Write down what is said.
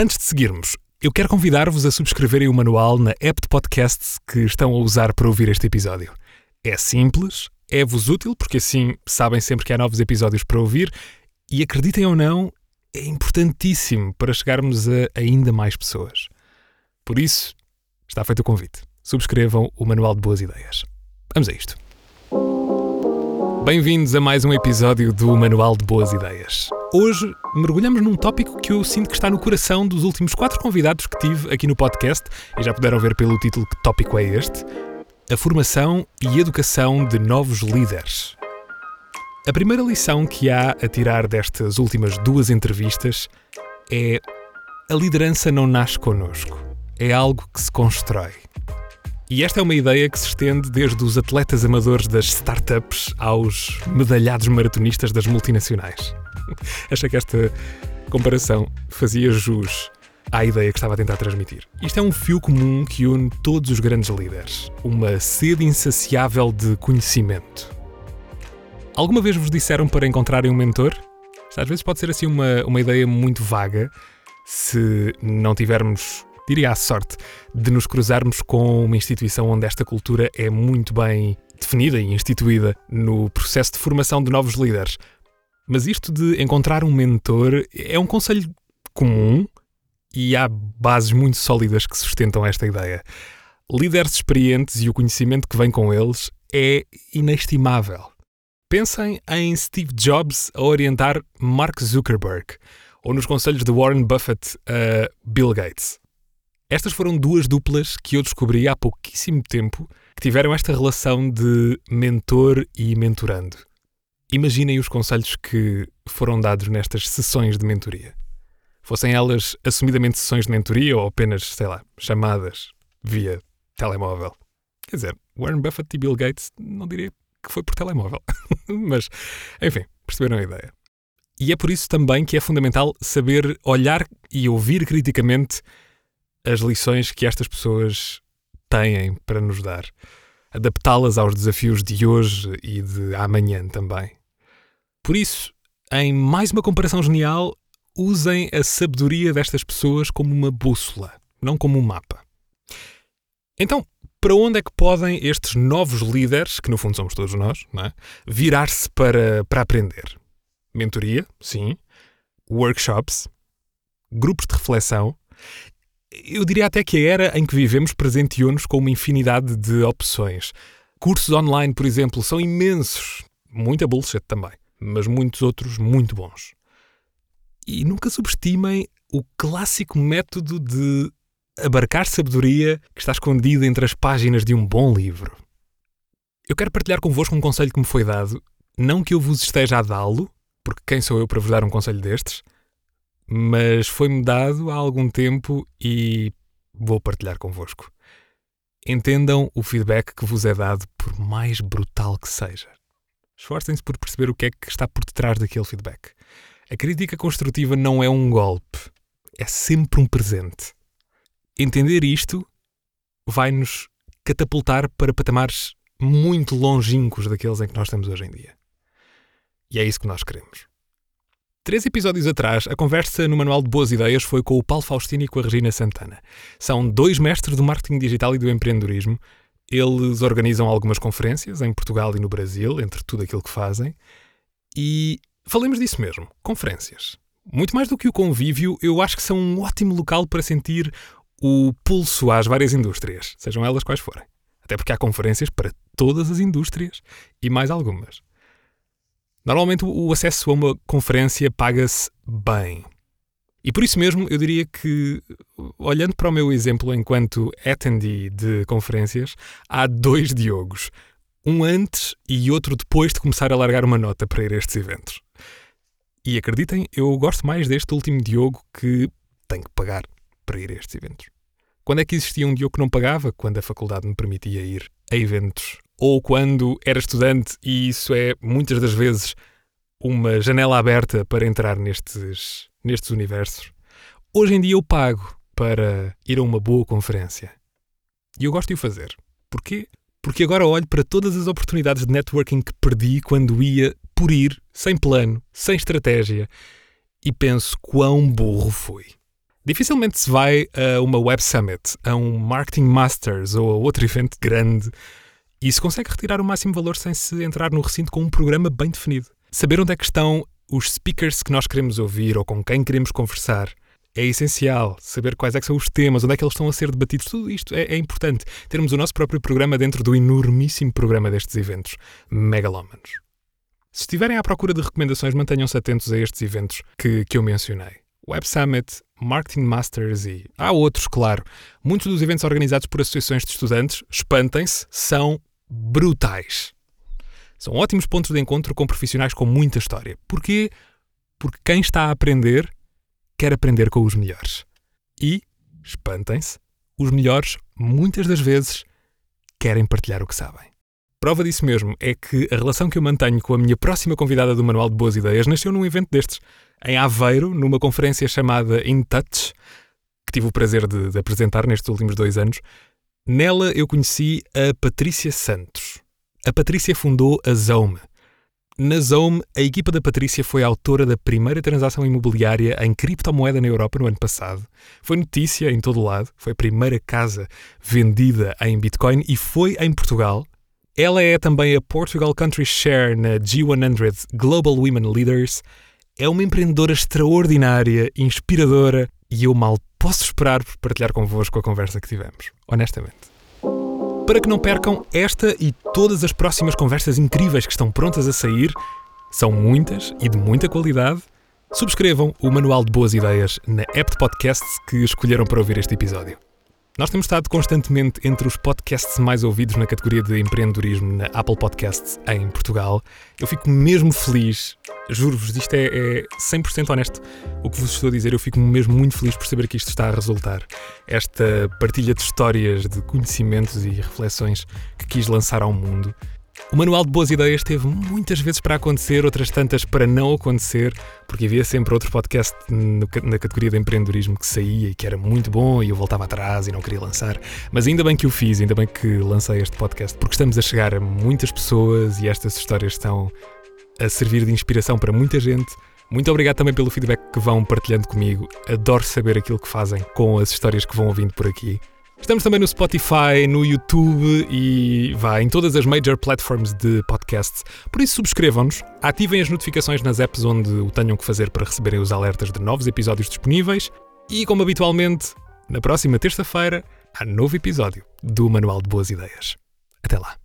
Antes de seguirmos, eu quero convidar-vos a subscreverem o manual na app de podcasts que estão a usar para ouvir este episódio. É simples, é-vos útil, porque assim sabem sempre que há novos episódios para ouvir, e acreditem ou não, é importantíssimo para chegarmos a ainda mais pessoas. Por isso, está feito o convite. Subscrevam o Manual de Boas Ideias. Vamos a isto. Bem-vindos a mais um episódio do Manual de Boas Ideias. Hoje mergulhamos num tópico que eu sinto que está no coração dos últimos quatro convidados que tive aqui no podcast, e já puderam ver pelo título que tópico é este: a formação e educação de novos líderes. A primeira lição que há a tirar destas últimas duas entrevistas é a liderança não nasce connosco, é algo que se constrói. E esta é uma ideia que se estende desde os atletas amadores das startups aos medalhados maratonistas das multinacionais. Achei que esta comparação fazia jus à ideia que estava a tentar transmitir. Isto é um fio comum que une todos os grandes líderes, uma sede insaciável de conhecimento. Alguma vez vos disseram para encontrarem um mentor? Às vezes pode ser assim uma, uma ideia muito vaga se não tivermos diria a sorte de nos cruzarmos com uma instituição onde esta cultura é muito bem definida e instituída no processo de formação de novos líderes. Mas isto de encontrar um mentor é um conselho comum e há bases muito sólidas que sustentam esta ideia. Líderes experientes e o conhecimento que vem com eles é inestimável. Pensem em Steve Jobs a orientar Mark Zuckerberg ou nos conselhos de Warren Buffett a Bill Gates. Estas foram duas duplas que eu descobri há pouquíssimo tempo que tiveram esta relação de mentor e mentorando. Imaginem os conselhos que foram dados nestas sessões de mentoria. Fossem elas assumidamente sessões de mentoria ou apenas, sei lá, chamadas via telemóvel. Quer dizer, Warren Buffett e Bill Gates não diria que foi por telemóvel. Mas, enfim, perceberam a ideia. E é por isso também que é fundamental saber olhar e ouvir criticamente as lições que estas pessoas têm para nos dar, adaptá-las aos desafios de hoje e de amanhã também. Por isso, em mais uma comparação genial, usem a sabedoria destas pessoas como uma bússola, não como um mapa. Então, para onde é que podem estes novos líderes, que no fundo somos todos nós, é? virar-se para, para aprender? Mentoria, sim. Workshops, grupos de reflexão eu diria até que a era em que vivemos presenteou-nos com uma infinidade de opções. Cursos online, por exemplo, são imensos. Muita bullshit também, mas muitos outros muito bons. E nunca subestimem o clássico método de abarcar sabedoria que está escondida entre as páginas de um bom livro. Eu quero partilhar convosco um conselho que me foi dado, não que eu vos esteja a dá-lo, porque quem sou eu para vos dar um conselho destes, mas foi-me dado há algum tempo e vou partilhar convosco. Entendam o feedback que vos é dado, por mais brutal que seja. Esforcem-se por perceber o que é que está por detrás daquele feedback. A crítica construtiva não é um golpe, é sempre um presente. Entender isto vai-nos catapultar para patamares muito longínquos daqueles em que nós estamos hoje em dia. E é isso que nós queremos. Três episódios atrás, a conversa no Manual de Boas Ideias foi com o Paulo Faustino e com a Regina Santana. São dois mestres do marketing digital e do empreendedorismo. Eles organizam algumas conferências em Portugal e no Brasil, entre tudo aquilo que fazem. E falemos disso mesmo, conferências. Muito mais do que o convívio, eu acho que são um ótimo local para sentir o pulso às várias indústrias, sejam elas quais forem. Até porque há conferências para todas as indústrias e mais algumas. Normalmente o acesso a uma conferência paga-se bem. E por isso mesmo eu diria que, olhando para o meu exemplo enquanto attendee de conferências, há dois Diogos. Um antes e outro depois de começar a largar uma nota para ir a estes eventos. E acreditem, eu gosto mais deste último Diogo que tem que pagar para ir a estes eventos. Quando é que existia um Diogo que não pagava? Quando a faculdade me permitia ir a eventos ou quando era estudante, e isso é muitas das vezes uma janela aberta para entrar nestes, nestes universos. Hoje em dia eu pago para ir a uma boa conferência. E eu gosto de o fazer. Porquê? Porque agora olho para todas as oportunidades de networking que perdi quando ia por ir, sem plano, sem estratégia, e penso quão burro fui. Dificilmente se vai a uma Web Summit, a um Marketing Masters ou a outro evento grande e se consegue retirar o máximo valor sem se entrar no recinto com um programa bem definido. Saber onde é que estão os speakers que nós queremos ouvir ou com quem queremos conversar é essencial. Saber quais é são os temas, onde é que eles estão a ser debatidos, tudo isto é, é importante. Termos o nosso próprio programa dentro do enormíssimo programa destes eventos megalómanos. Se estiverem à procura de recomendações, mantenham-se atentos a estes eventos que, que eu mencionei. Web Summit, Marketing Masters e há outros, claro. Muitos dos eventos organizados por associações de estudantes, espantem-se, são brutais. São ótimos pontos de encontro com profissionais com muita história. Porquê? Porque quem está a aprender quer aprender com os melhores. E, espantem-se, os melhores, muitas das vezes, querem partilhar o que sabem. Prova disso mesmo é que a relação que eu mantenho com a minha próxima convidada do Manual de Boas Ideias nasceu num evento destes, em Aveiro, numa conferência chamada In Touch, que tive o prazer de, de apresentar nestes últimos dois anos. Nela eu conheci a Patrícia Santos. A Patrícia fundou a Zome. Na Zome, a equipa da Patrícia foi autora da primeira transação imobiliária em criptomoeda na Europa no ano passado. Foi notícia em todo o lado, foi a primeira casa vendida em Bitcoin e foi em Portugal. Ela é também a Portugal Country Share na G100 Global Women Leaders. É uma empreendedora extraordinária, inspiradora e eu mal posso esperar por partilhar convosco a conversa que tivemos, honestamente. Para que não percam esta e todas as próximas conversas incríveis que estão prontas a sair, são muitas e de muita qualidade, subscrevam o Manual de Boas Ideias na app de podcasts que escolheram para ouvir este episódio. Nós temos estado constantemente entre os podcasts mais ouvidos na categoria de empreendedorismo na Apple Podcasts em Portugal. Eu fico mesmo feliz, juro-vos, isto é, é 100% honesto o que vos estou a dizer. Eu fico mesmo muito feliz por saber que isto está a resultar. Esta partilha de histórias, de conhecimentos e reflexões que quis lançar ao mundo o Manual de Boas Ideias teve muitas vezes para acontecer, outras tantas para não acontecer, porque havia sempre outro podcast no, na categoria de empreendedorismo que saía e que era muito bom e eu voltava atrás e não queria lançar. Mas ainda bem que o fiz, ainda bem que lancei este podcast, porque estamos a chegar a muitas pessoas e estas histórias estão a servir de inspiração para muita gente. Muito obrigado também pelo feedback que vão partilhando comigo. Adoro saber aquilo que fazem com as histórias que vão ouvindo por aqui. Estamos também no Spotify, no YouTube e vá em todas as major platforms de podcasts. Por isso, subscrevam-nos, ativem as notificações nas apps onde o tenham que fazer para receberem os alertas de novos episódios disponíveis. E, como habitualmente, na próxima terça-feira há novo episódio do Manual de Boas Ideias. Até lá.